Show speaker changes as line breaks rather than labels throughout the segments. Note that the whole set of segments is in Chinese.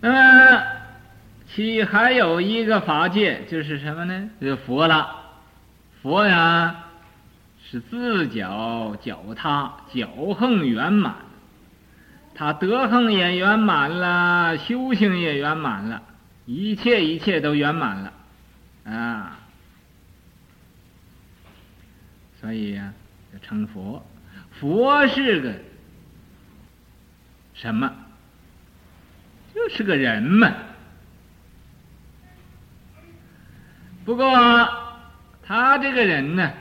那么，其还有一个法界，就是什么呢？就是佛了。佛呀，是自脚脚踏，脚横圆满，他德行也圆满了，修行也圆满了，一切一切都圆满了，啊。所以呀，就成佛。佛是个什么？就是个人嘛。不过他这个人呢，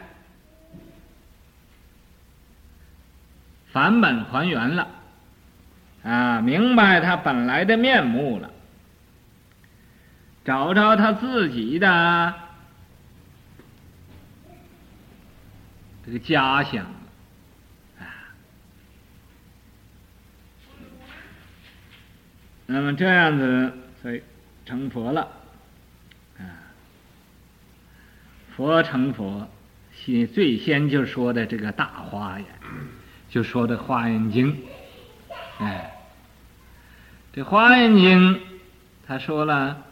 返本还原了，啊，明白他本来的面目了，找着他自己的这个家乡。那么这样子，所以成佛了，啊，佛成佛，先最先就说的这个大华严，就说的《花眼经》，哎，这《花眼经》他说了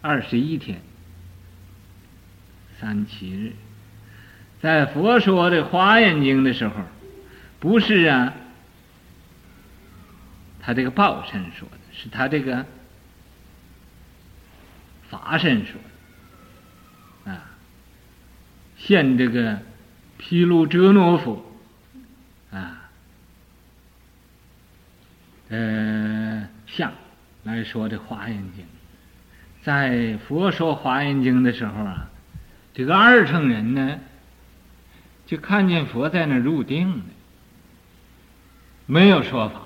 二十一天，三七日，在佛说的《花眼经》的时候，不是啊。他这个报身说的是他这个法身说的啊，现这个毗卢遮诺佛啊，呃，相来说这《华严经》，在佛说《华严经》的时候啊，这个二乘人呢，就看见佛在那入定了，没有说法。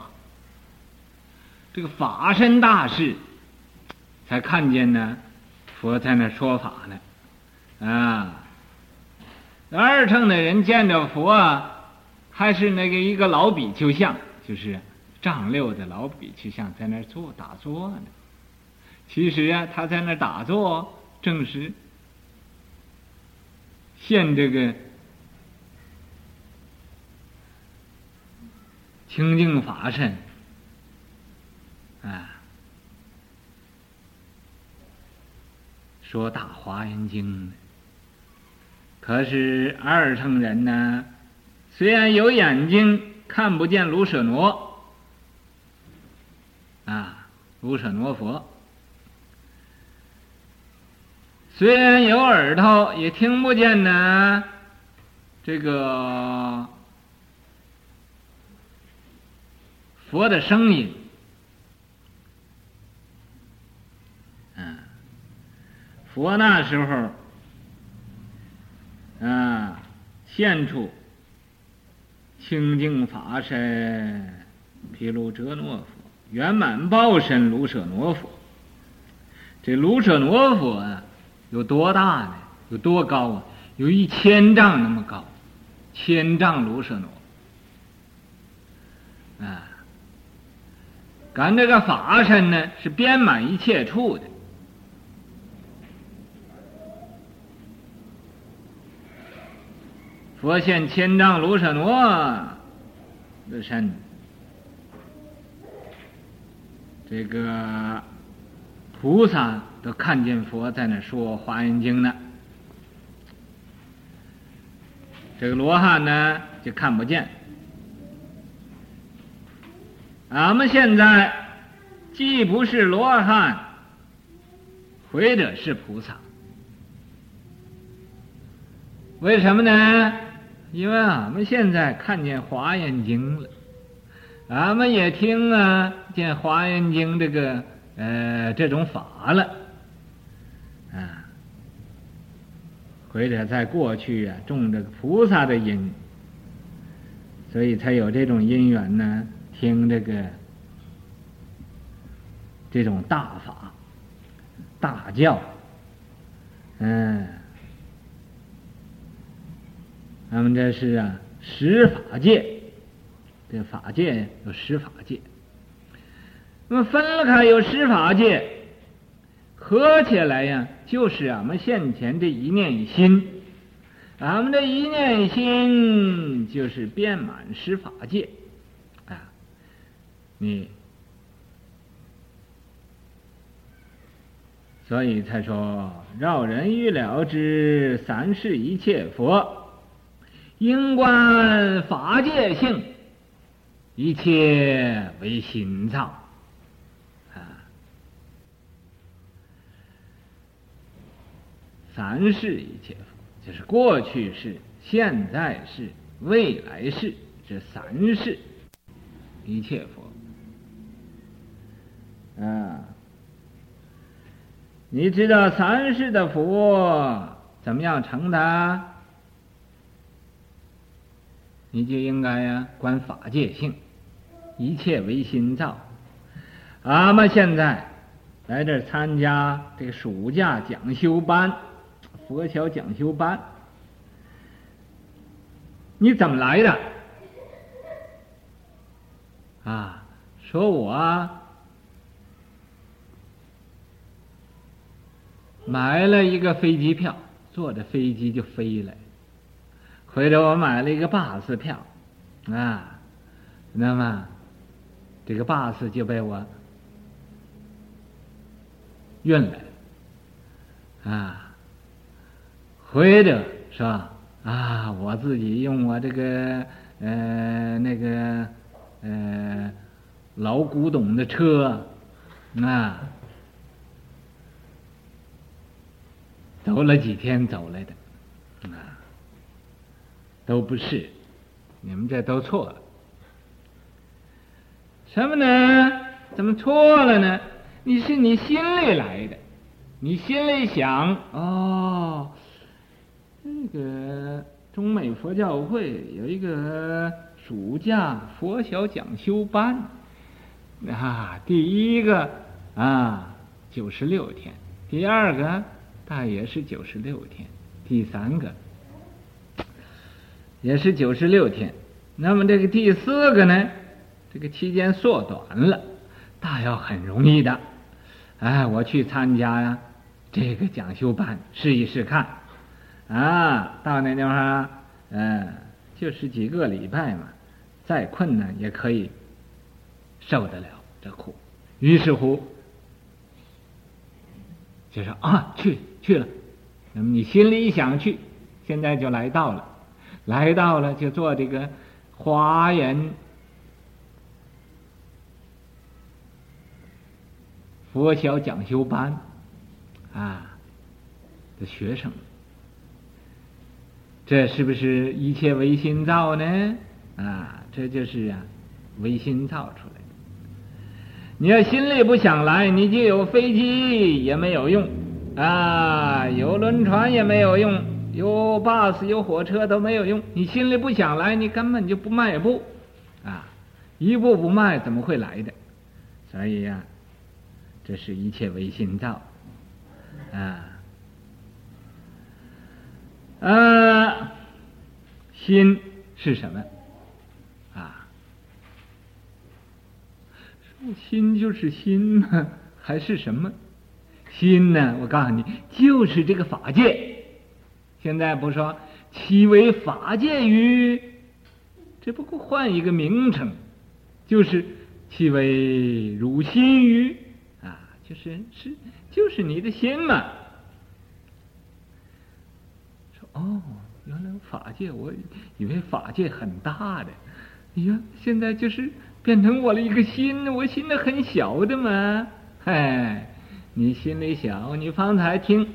这个法身大士才看见呢，佛在那说法呢，啊，二乘的人见着佛，还是那个一个老比丘像，就是丈六的老比丘像，在那坐打坐呢。其实啊，他在那打坐，正是现这个清净法身。啊，说大华严经，可是二乘人呢，虽然有眼睛看不见卢舍那，啊，卢舍那佛；虽然有耳朵也听不见呢，这个佛的声音。佛那时候，啊，现出清净法身毗卢遮那佛，圆满报身卢舍那佛。这卢舍那佛啊，有多大呢？有多高啊？有一千丈那么高，千丈卢舍那。啊，咱这个法身呢，是遍满一切处的。佛现千丈卢舍罗的身，这个菩萨都看见佛在那说《华严经》呢，这个罗汉呢就看不见。俺们现在既不是罗汉，或者是菩萨，为什么呢？因为俺们现在看见《华严经》了，俺们也听啊见《华严经》这个呃这种法了，啊，或者在过去啊种这个菩萨的因，所以才有这种因缘呢，听这个这种大法、大教，嗯。那么这是啊，十法界，这法界有十法界。那么分了开有十法界，合起来呀，就是俺们现前这一念心。俺们这一念心就是遍满十法界，啊，你，所以才说饶人欲了之，三世一切佛，应观法界性，一切为心造。三世一切佛，就是过去世、现在世、未来世这三世一切佛。啊，你知道三世的佛怎么样成的？你就应该呀，观法界性，一切唯心造。俺们现在来这参加这个暑假讲修班。佛学讲修班，你怎么来的？啊，说我买了一个飞机票，坐着飞机就飞了。回头我买了一个巴士票，啊，那么这个巴士就被我运来，啊。回头是吧？啊，我自己用我这个呃那个呃老古董的车啊，走了几天走来的啊，都不是，你们这都错了。什么呢？怎么错了呢？你是你心里来的，你心里想哦。这个中美佛教会有一个暑假佛小讲修班，啊，第一个啊九十六天，第二个大约是九十六天，第三个也是九十六天，那么这个第四个呢，这个期间缩短了，大要很容易的，哎，我去参加呀，这个讲修班试一试看。啊，到那地方，嗯，就是几个礼拜嘛，再困难也可以受得了这苦。于是乎，就说啊，去去了。那么你心里想去，现在就来到了，来到了就做这个华严佛学讲修班啊的学生。这是不是一切唯心造呢？啊，这就是啊，唯心造出来的。你要心里不想来，你就有飞机也没有用，啊，有轮船也没有用，有 bus 有火车都没有用。你心里不想来，你根本就不迈步，啊，一步不迈怎么会来的？所以呀，这是一切唯心造，啊。呃，心是什么？啊，心就是心吗？还是什么？心呢？我告诉你，就是这个法界。现在不说其为法界于，只不过换一个名称，就是其为汝心于啊，就是是就是你的心嘛。哦，原来法界，我以为法界很大的，哎呀，现在就是变成我的一个心，我心的很小的嘛。嗨，你心里小，你方才听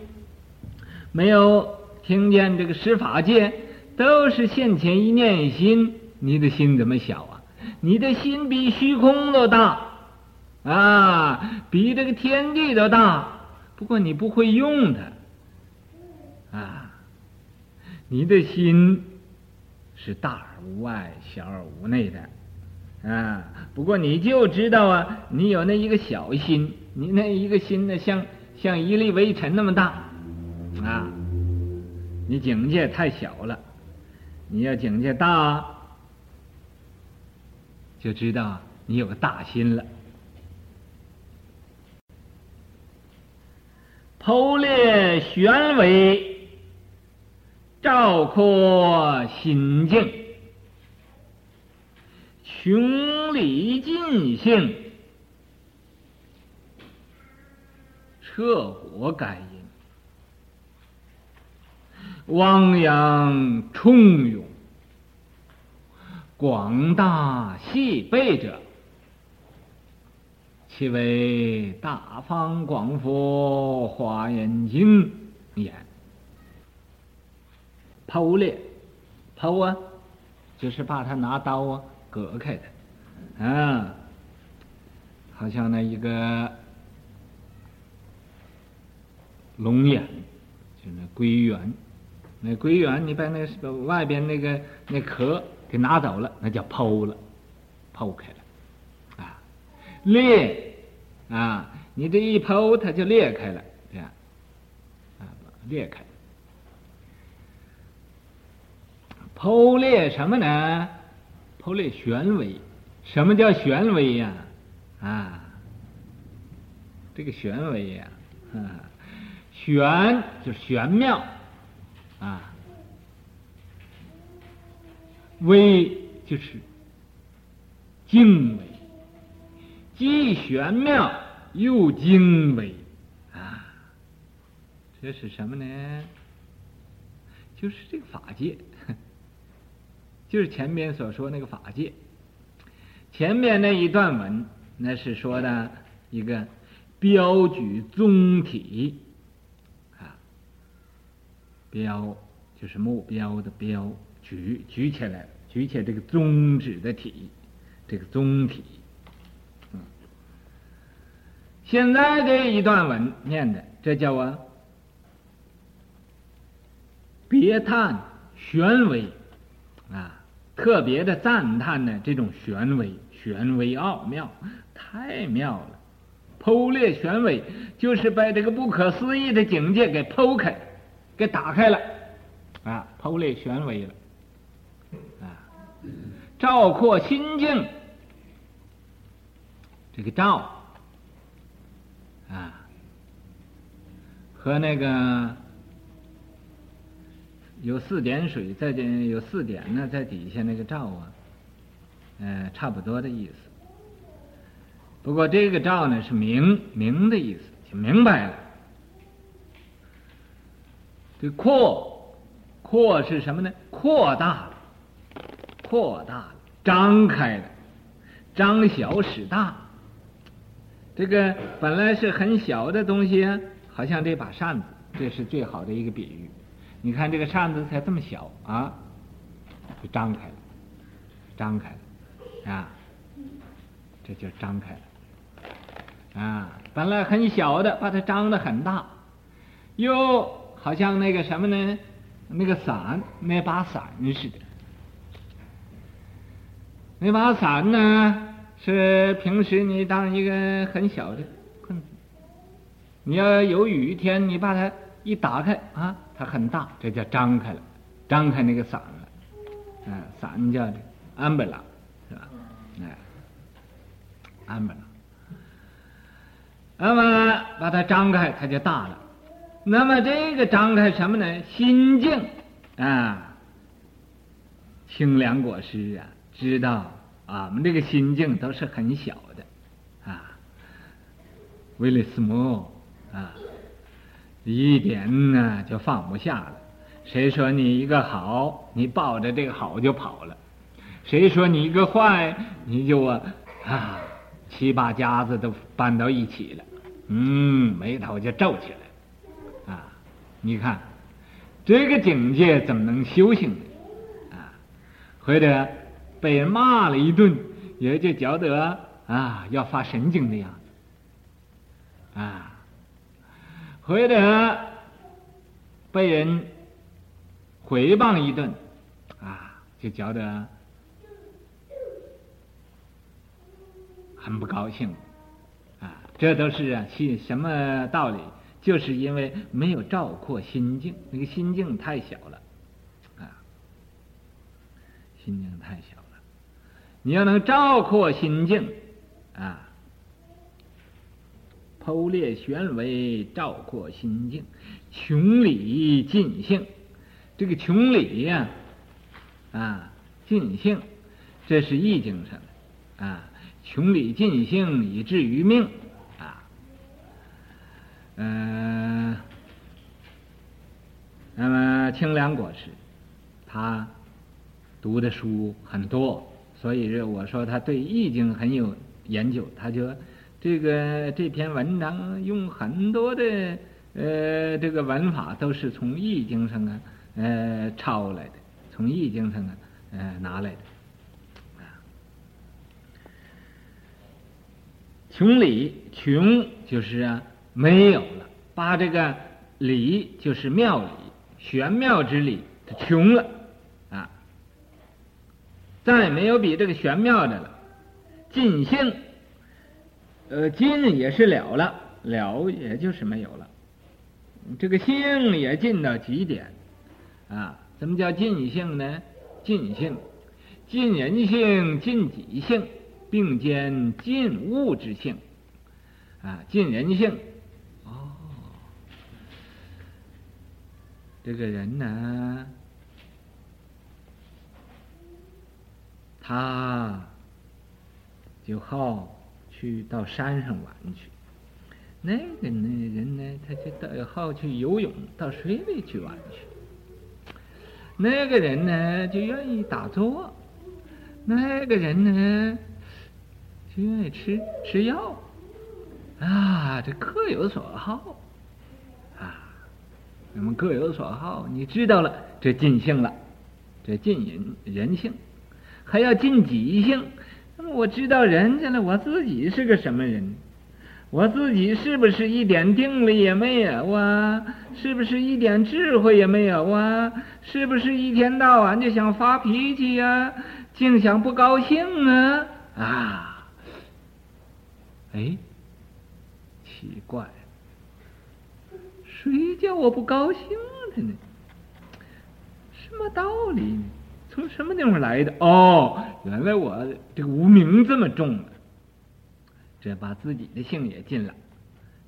没有听见这个十法界都是现前一念心，你的心怎么小啊？你的心比虚空都大啊，比这个天地都大，不过你不会用它啊。你的心是大而无外，小而无内的，啊！不过你就知道啊，你有那一个小心，你那一个心呢，像像一粒微尘那么大，啊！你境界太小了，你要境界大，就知道你有个大心了。剖裂玄微。照阔心境，穷理尽性，彻果感，汪洋充涌，广大细备者，其为大方广佛华严经眼。剖裂，剖啊，就是把它拿刀啊割开的，啊，好像那一个龙眼，就那桂圆，那桂圆你把那个外边那个那壳给拿走了，那叫剖了，剖开了，啊，裂。啊，你这一剖，它就裂开了，这样，啊，裂开。剖裂什么呢？剖裂玄微。什么叫玄微呀？啊，这个玄微呀，啊，玄就是玄妙，啊，微就是精微。既玄妙又精微，啊，这是什么呢？就是这个法界，就是前面所说那个法界。前面那一段文，那是说的一个标举宗体，标就是目标的标，举举起来，举起这个宗旨的体，这个宗体。现在这一段文念的，这叫啊，别叹玄微啊，特别的赞叹呢，这种玄微，玄微奥妙，太妙了。剖裂玄微，就是把这个不可思议的境界给剖开，给打开了啊，剖裂玄微了啊，照阔心境，这个照。啊，和那个有四点水在这有四点呢，在底下那个照啊，呃，差不多的意思。不过这个照呢是明明的意思，就明白了。这扩扩是什么呢？扩大了，扩大了，张开了，张小使大。这个本来是很小的东西，好像这把扇子，这是最好的一个比喻。你看这个扇子才这么小啊，就张开了，张开了，啊，这就张开了，啊，本来很小的，把它张得很大，又好像那个什么呢？那个伞，那把伞似的，那把伞呢？是平时你当一个很小的棍子，你要有雨天，你把它一打开啊，它很大，这叫张开了，张开那个伞了，啊，伞叫这安布拉，是吧？哎，安布拉，那么把它张开，它就大了。那么这个张开什么呢？心境啊，清凉果实啊，知道。俺，们这个心境都是很小的，啊，为了什么啊？一点呢就放不下了。谁说你一个好，你抱着这个好就跑了；谁说你一个坏，你就啊啊七八家子都搬到一起了，嗯，眉头就皱起来，你看这个境界怎么能修行呢？啊，或者。被人骂了一顿，也就觉得啊要发神经的样子，啊，或者被人诽谤一顿，啊，就觉得很不高兴，啊，这都是啊，是什么道理？就是因为没有照阔心境，那个心境太小了，啊，心境太小了。你要能照阔心境，啊，剖裂玄微，照阔心境，穷理尽性，这个穷理呀，啊，尽性，这是意境上的。啊，穷理尽性以至于命，嗯、那么清凉国师，他读的书很多，所以我说他对易经很有研究，他就这个这篇文章用很多的呃这个文法都是从易经上啊呃抄来的，从易经上啊呃拿来的。穷理，穷就是啊，没有了，把这个理就是妙理，玄妙之理，它穷了啊，再没有比这个玄妙的了。尽性，呃，尽也是了了，了也就是没有了。这个性也尽到极点啊？怎么叫尽性呢？尽性，尽人性，尽己性。并兼尽物之性，啊，尽人性。哦，这个人呢，他就好去到山上玩去。那个那人呢，他就到好去游泳，到水里去玩去。那个人呢，就愿意打坐。那个人呢，就愿意吃吃药，啊，这各有所好，我们各有所好，你知道了，这尽性了，这尽人人性，还要尽己性。那么我知道人家了，我自己是个什么人？我自己是不是一点定力也没有啊？是不是一点智慧也没有啊？是不是一天到晚就想发脾气呀？净想不高兴啊？啊！哎，奇怪，谁叫我不高兴的呢？什么道理呢？从什么地方来的？哦，原来我这个无名这么重了，这把自己的性也尽了，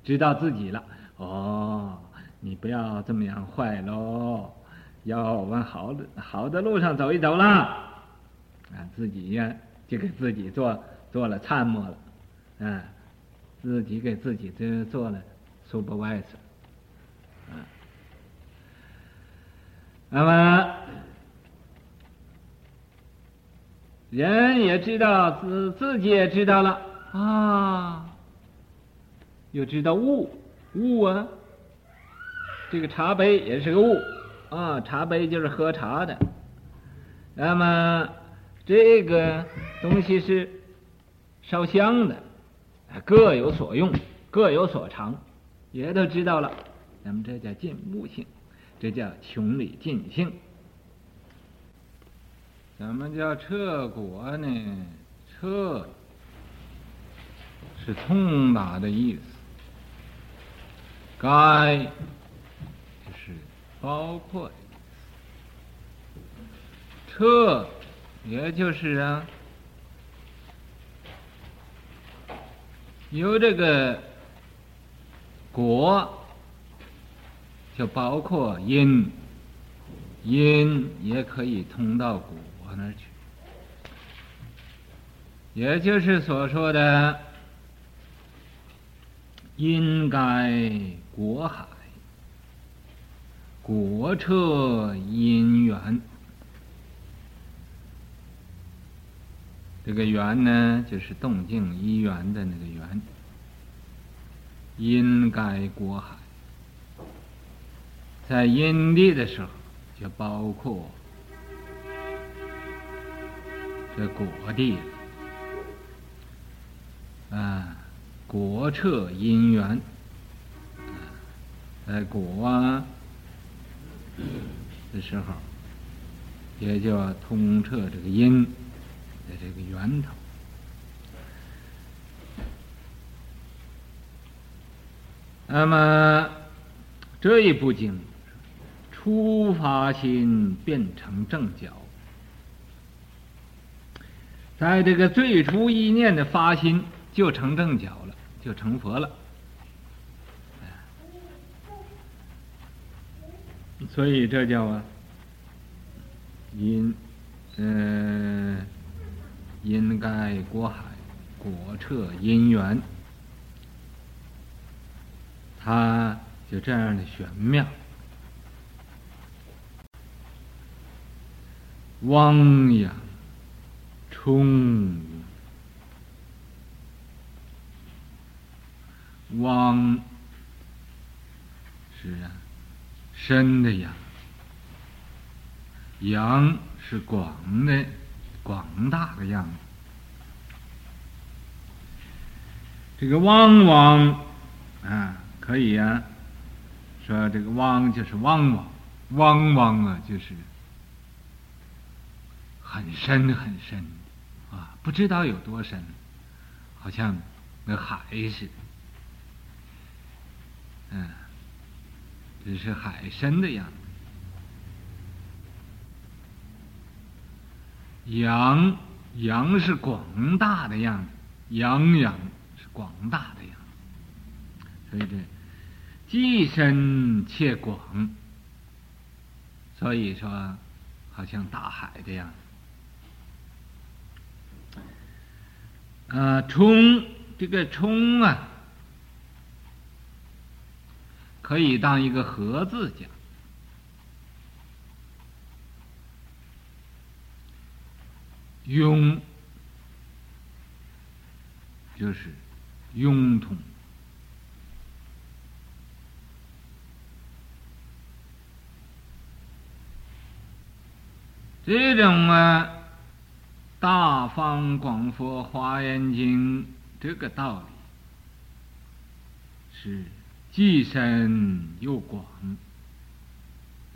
知道自己了。哦，你不要这么样坏喽，要往好的好的路上走一走了。啊，自己呀，就给自己做做了参谋了。嗯，自己给自己这做了 supervisor，那么人也知道自自己也知道了啊，又知道物物啊，这个茶杯也是个物啊，茶杯就是喝茶的，那么这个东西是烧香的。各有所用，各有所长，也都知道了。那么这叫尽物性，这叫穷理尽性。怎么叫彻果呢？彻是通达的意思，该就是包括的意思，彻也就是啊。有这个果，就包括因，因也可以通到果那儿去，也就是所说的因盖果海，果彻因缘。这个缘呢，就是动静一缘的那个缘，因该果海，在阴地的时候，就包括这果地啊，果彻因缘，在果啊的时候，也就要通彻这个因。在这个源头，那么这一部经，初发心变成正觉，在这个最初一念的发心就成正觉了，就成佛了。所以这叫啊因，嗯。因盖果海，果彻因缘。他就这样的玄妙。汪洋充盈，汪是啊，深的洋，洋是广的、广大的样子。这个汪汪啊，可以啊，说这个汪就是汪汪，汪汪啊，就是。很深很深，啊，不知道有多深，好像那海似的，嗯，这是海深的样子。洋洋是广大的样子，洋洋是广大的样子，所以这既深且广，所以说好像大海的样子。啊，冲这个冲啊，可以当一个和字讲。雍就是雍通，这种啊。大方广佛华严经这个道理是既深又广。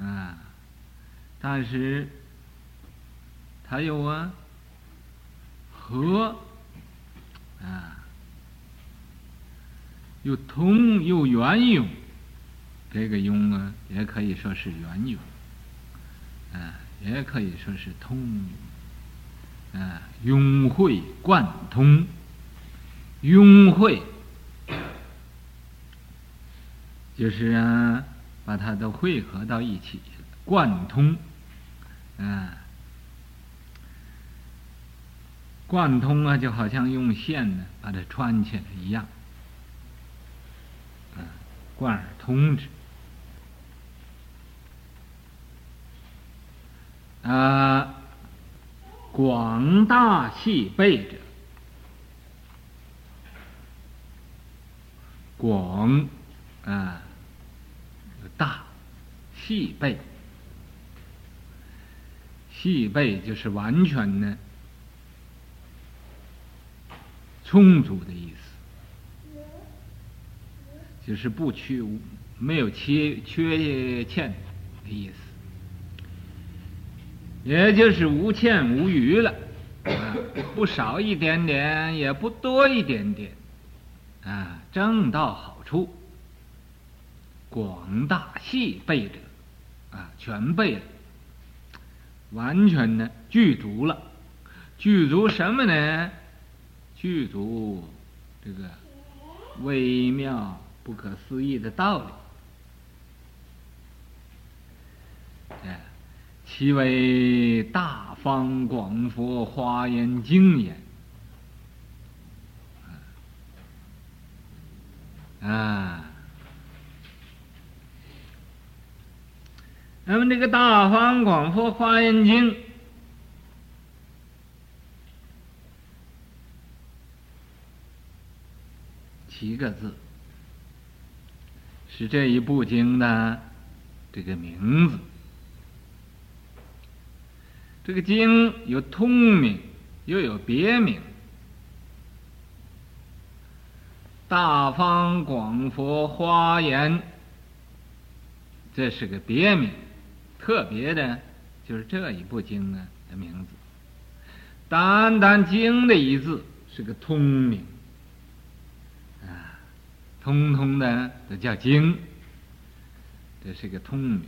啊，但是它有啊和啊，又通又圆融，这个融啊也可以说是圆融啊，也可以说是通啊，融会贯通，融会就是啊，把它都汇合到一起，贯通，啊，贯通啊，就好像用线呢把它穿起来一样，啊，贯而通之，啊。广大细备者，广啊，大细备，细备就是完全的充足的意思，就是不缺没有缺缺欠的意思。也就是无欠无余了，啊，不少一点点，也不多一点点，啊，正到好处，广大细备者，啊，全备了，完全的具足了，具足什么呢？具足这个微妙不可思议的道理。其为大方广佛华严经也。啊，那么这个大方广佛华严经，七个字，是这一部经的这个名字。这个经有通名，又有别名。大方广佛华严，这是个别名，特别的，就是这一部经呢的名字。单单经的一字是个通名，啊，通通的都叫经，这是个通名。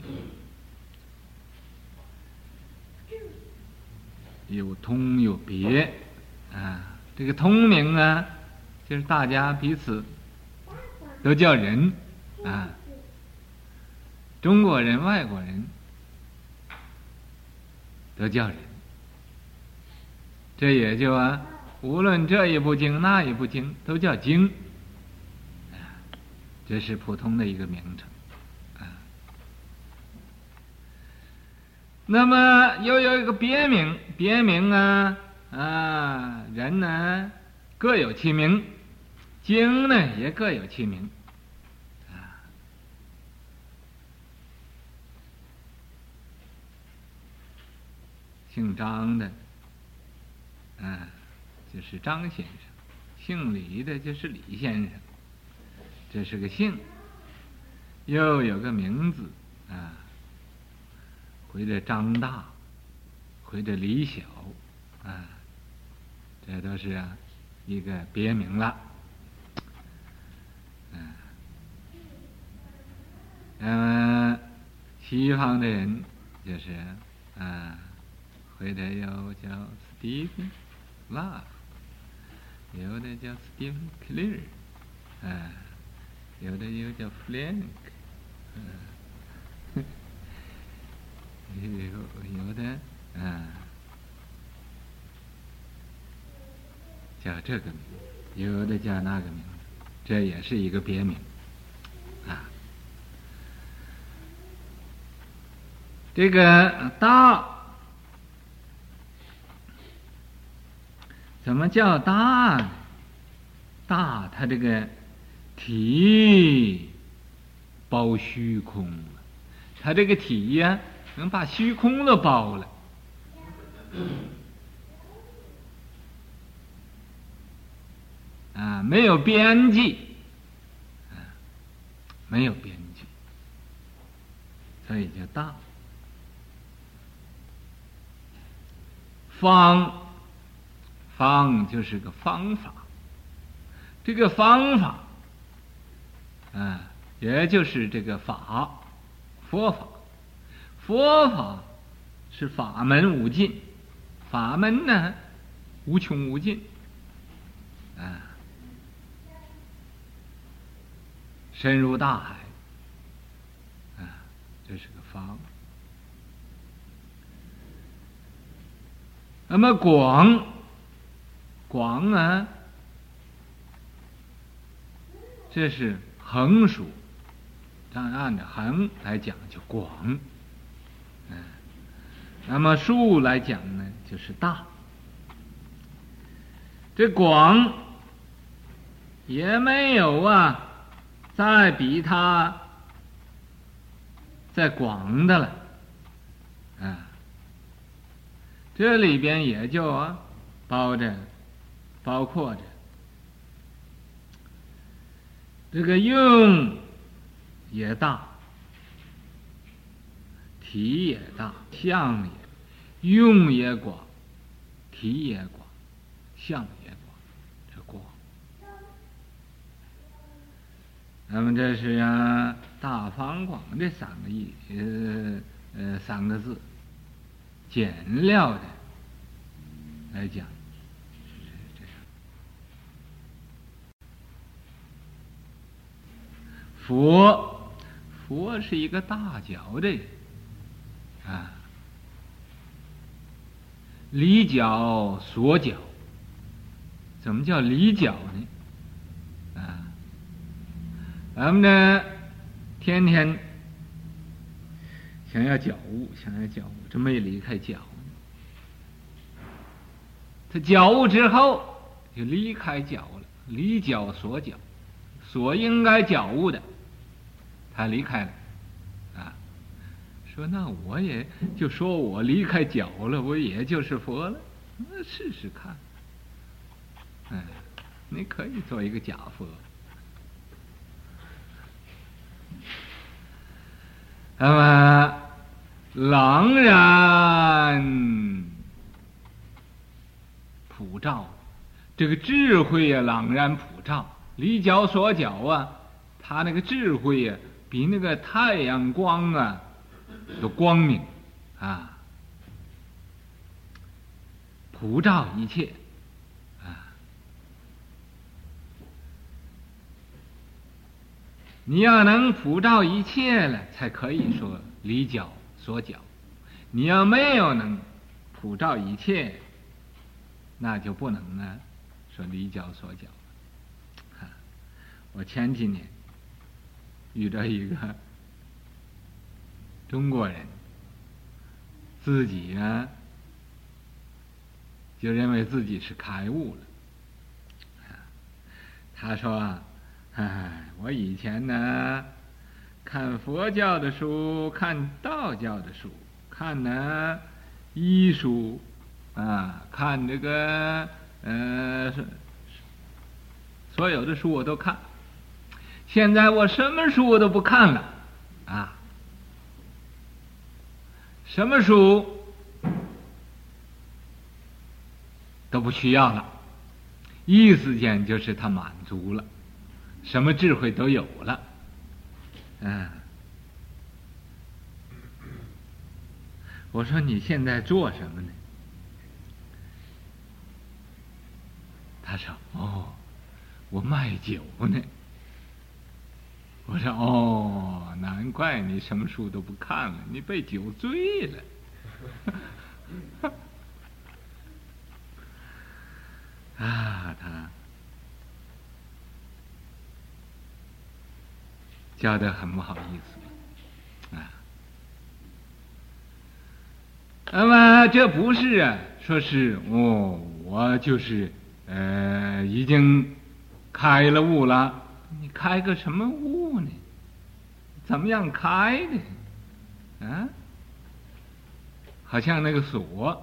有通有别，啊，这个通名啊，就是大家彼此都叫人，啊，中国人、外国人都叫人，这也就啊，无论这一部经那一部经都叫经，这是普通的一个名称。那么又有一个别名，别名啊啊，人呢各有其名，经呢也各有其名，啊，姓张的，啊，就是张先生；姓李的，就是李先生。这是个姓，又有个名字，啊。或者张大，或者李小，啊，这都是一个别名了。嗯，那么西方的人就是啊，或者又叫 Stephen Love，有的叫 Stephen Clear，啊，有的又叫 Frank，嗯。有有的，嗯，叫这个名，有的叫那个名字，这也是一个别名，啊。这个大，怎么叫大呢？大，它这个体包虚空，它这个体呀。能把虚空都包了，啊，没有边际，啊，没有边际，所以叫大。方，方就是个方法，这个方法，啊，也就是这个法，佛法。佛法是法门无尽，法门呢无穷无尽，啊，深如大海，啊，这是个方。那么广，广啊，这是横数，按按着横来讲就广。嗯那么数来讲呢，就是大。这广也没有啊，再比它再广的了，啊，这里边也就啊，包着，包括着这个用也大。体也大，相也用也广，体也广，相也广，这广。那么这是啊，大方广这三个意，呃呃三个字，简料的来讲。佛，佛是一个大脚的人。啊，离觉所觉，怎么叫离觉呢？啊，咱们呢，天天想要觉悟，想要觉悟，这没离开脚。他觉悟之后，就离开脚了，离觉所觉，所应该觉悟的，他离开了。说那我也就说我离开脚了，我也就是佛了，那试试看。哎，你可以做一个假佛。那么朗然普照，这个智慧呀，朗然普照，离脚所脚啊，他那个智慧呀，比那个太阳光啊。有光明啊，普照一切啊！你要能普照一切了，才可以说离角所角。你要没有能普照一切，那就不能呢说离角所角。我前几年遇到一个中国人，自己呢就认为自己是开悟了。他说：“哎，我以前呢看佛教的书，看道教的书，看呢医书。”啊，看这个，呃，所有的书我都看。现在我什么书我都不看了，啊，什么书都不需要了。意思间就是他满足了，什么智慧都有了，嗯。我说你现在做什么呢？他说：“哦，我卖酒呢。”我说：“哦，难怪你什么书都不看了，你被酒醉了。”啊，他教得很不好意思啊。那么这不是啊，说是哦，我就是。呃，已经开了悟了，你开个什么悟呢？怎么样开的？啊？好像那个锁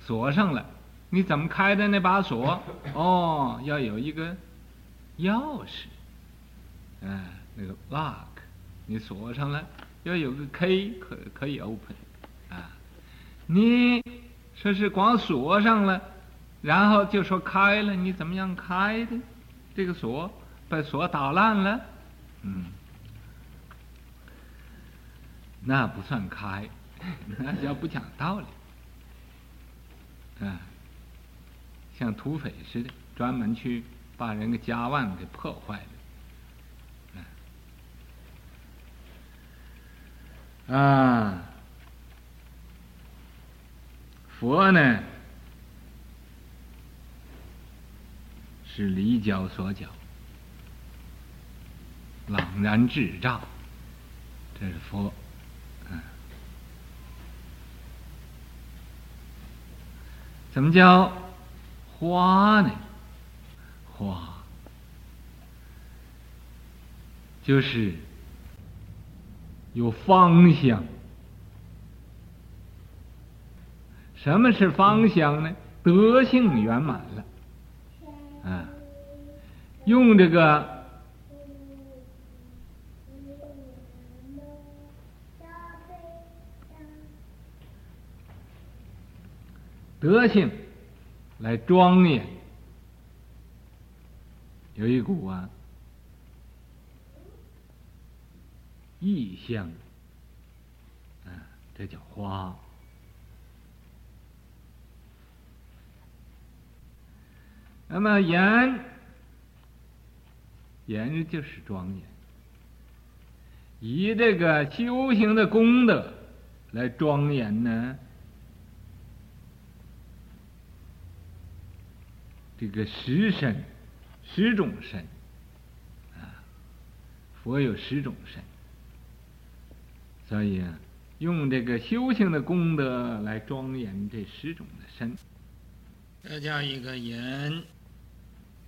锁上了，你怎么开的那把锁？哦，要有一个钥匙，嗯、啊，那个 lock，你锁上了，要有个 key 可可以 open，啊，你说是光锁上了。然后就说开了，你怎么样开的？这个锁把锁打烂了，嗯，那不算开，那叫不讲道理，啊，像土匪似的，专门去把人的家万给破坏了，啊，佛呢？是离教所教，朗然智照，这是佛。嗯，怎么叫花呢？花就是有方向。什么是方向呢？德性圆满了。啊，用这个德性来庄严，有一股啊异香，啊，这叫花。那么严，严就是庄严，以这个修行的功德来庄严呢，这个十身，十种身，啊，佛有十种身，所以啊，用这个修行的功德来庄严这十种的身，这叫一个言。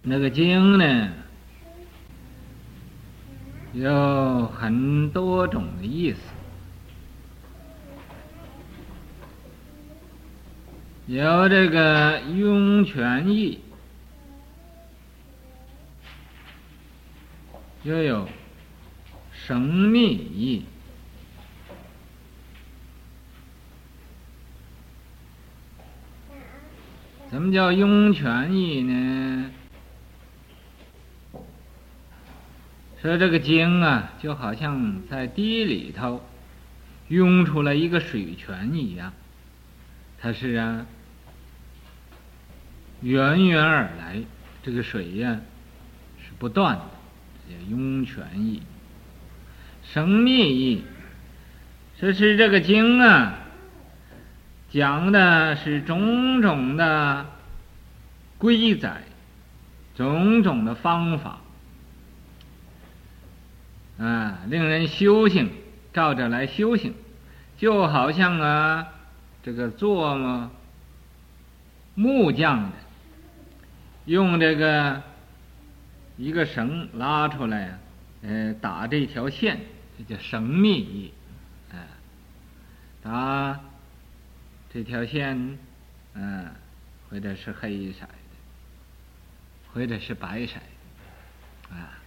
那个经呢，有很多种的意思，有这个涌泉义，又有生密义。什么叫涌泉意呢？说这个经啊，就好像在地里头涌出来一个水泉一样，它是啊，源源而来，这个水呀、是不断的，叫涌泉意。生灭意，说是这个经啊，讲的是种种的规载，种种的方法，啊，令人修行，照着来修行，就好像啊，这个做嘛木匠的，用这个一个绳拉出来，呃，打这条线，这叫绳密，啊，打这条线，嗯、啊，或者是黑色的。或者是白色，啊，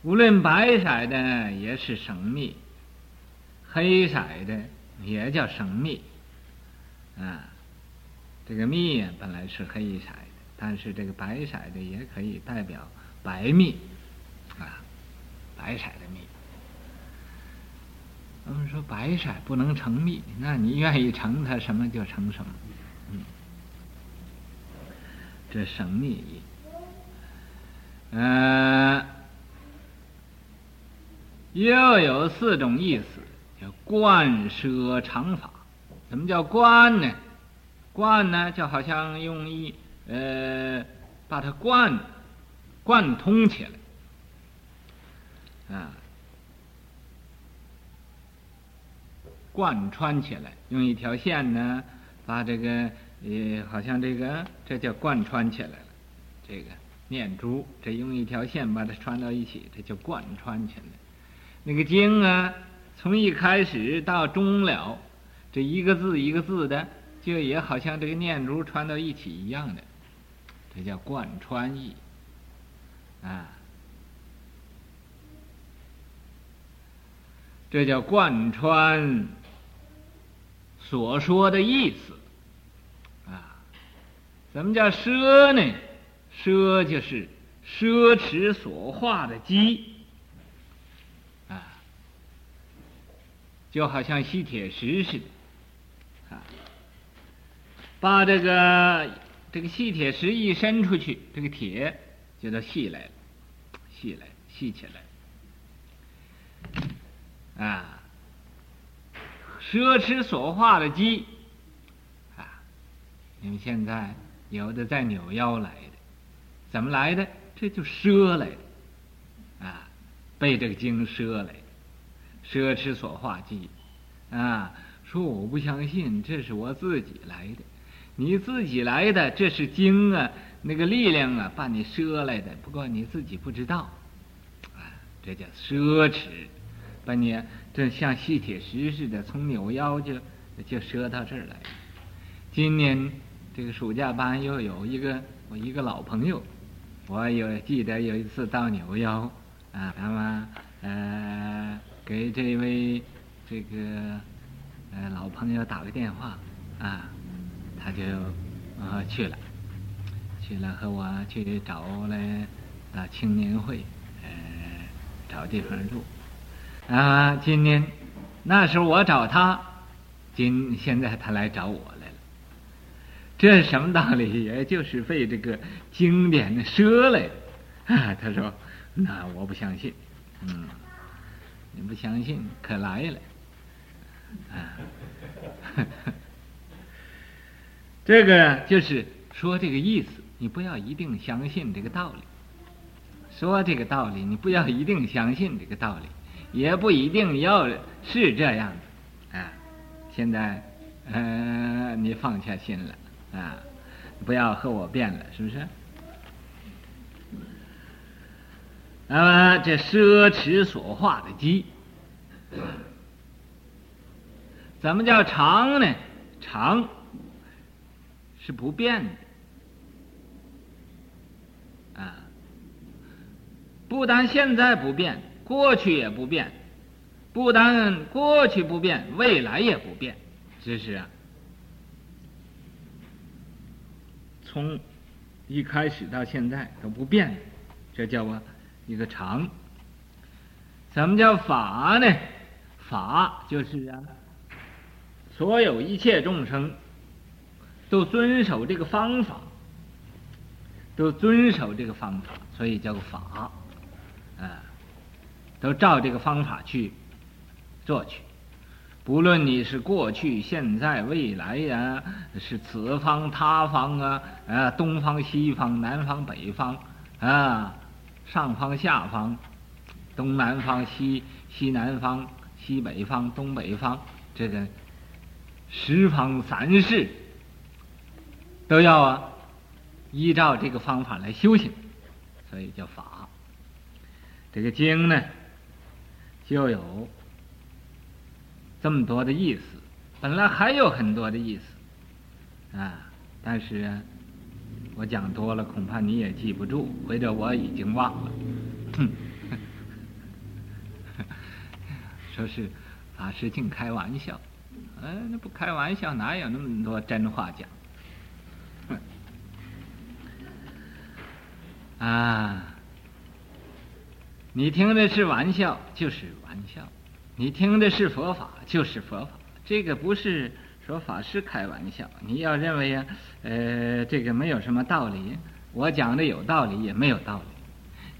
无论白色的也是绳密，黑色的也叫绳密，啊，这个密本来是黑色，但是这个白色的也可以代表白蜜，啊，白色的蜜。我们说白色不能成蜜，那你愿意成它什么就成什么。嗯这省密，呃，又有四种意思，叫贯摄常法。什么叫贯呢？贯呢，就好像用一呃，把它贯贯通起来，啊，贯穿起来，用一条线呢，把这个。呃好像这个，这叫贯穿起来了。这个念珠，这用一条线把它穿到一起，这叫贯穿起来。那个经啊，从一开始到终了，这一个字一个字的，就也好像这个念珠穿到一起一样的，这叫贯穿义啊。这叫贯穿所说的意思。啊什么叫奢呢？奢就是奢侈所化的机啊，就好像吸铁石似的啊，把这个这个吸铁石一伸出去，这个铁就都细来了，细来细起来啊，奢侈所化的机啊，你们现在。有的在扭腰来的，怎么来的？这就奢来的，啊，被这个经奢来的，奢侈所化机，啊，说我不相信，这是我自己来的，你自己来的，这是经啊，那个力量啊，把你摄来的，不过你自己不知道，啊，这叫奢侈，把你这像吸铁石似的，从扭腰就就摄到这儿来，今年。这个暑假班又有一个我一个老朋友，我有记得有一次到扭腰啊，他们呃给这位这个呃老朋友打个电话啊，他就啊去了，去了和我去找了啊青年会，呃找地方住啊。今年那时候我找他，今现在他来找我来了。这是什么道理？也就是被这个经典的摄来啊！他说：“那我不相信，嗯，你不相信，可来了啊！” 这个就是说这个意思，你不要一定相信这个道理。说这个道理，你不要一定相信这个道理，也不一定要是这样的啊！现在，呃，你放下心了。啊，不要和我辩了，是不是？那么这奢侈所化的机，怎么叫长呢？长是不变的啊，不但现在不变，过去也不变；不但过去不变，未来也不变，只是啊。从一开始到现在都不变，这叫啊一个常。什么叫法呢？法就是啊，所有一切众生都遵守这个方法，都遵守这个方法，所以叫法，啊，都照这个方法去做去。不论你是过去、现在、未来呀、是此方、他方啊，啊，东方、西方、南方、北方啊，上方、下方，东南方、西西南方、西北方、东北方，这个十方三世都要啊，依照这个方法来修行，所以叫法。这个经呢，就有。这么多的意思，本来还有很多的意思，啊，但是，我讲多了，恐怕你也记不住，或者我已经忘了。哼，说是法师净开玩笑，嗯、啊，那不开玩笑，哪有那么多真话讲？啊，你听的是玩笑，就是玩笑。你听的是佛法，就是佛法。这个不是说法师开玩笑。你要认为呀，呃，这个没有什么道理，我讲的有道理也没有道理。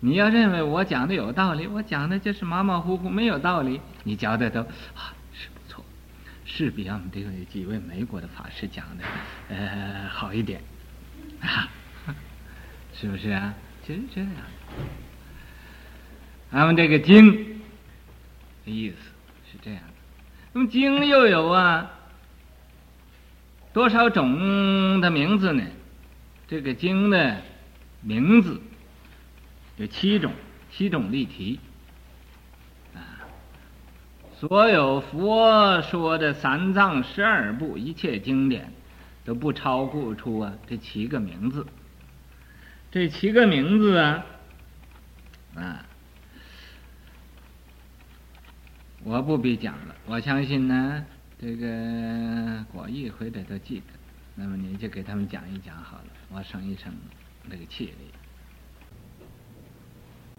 你要认为我讲的有道理，我讲的就是马马虎虎没有道理，你觉得都啊是不错，是比俺们这个几位美国的法师讲的呃好一点啊，是不是啊？真是这样。俺们这个经的。意思是这样的，那么经又有啊多少种的名字呢？这个经的名字有七种，七种例题啊。所有佛说的三藏十二部一切经典都不超过出啊这七个名字。这七个名字啊啊。我不必讲了，我相信呢，这个国义回来都记得，那么你就给他们讲一讲好了，我省一省那个气力。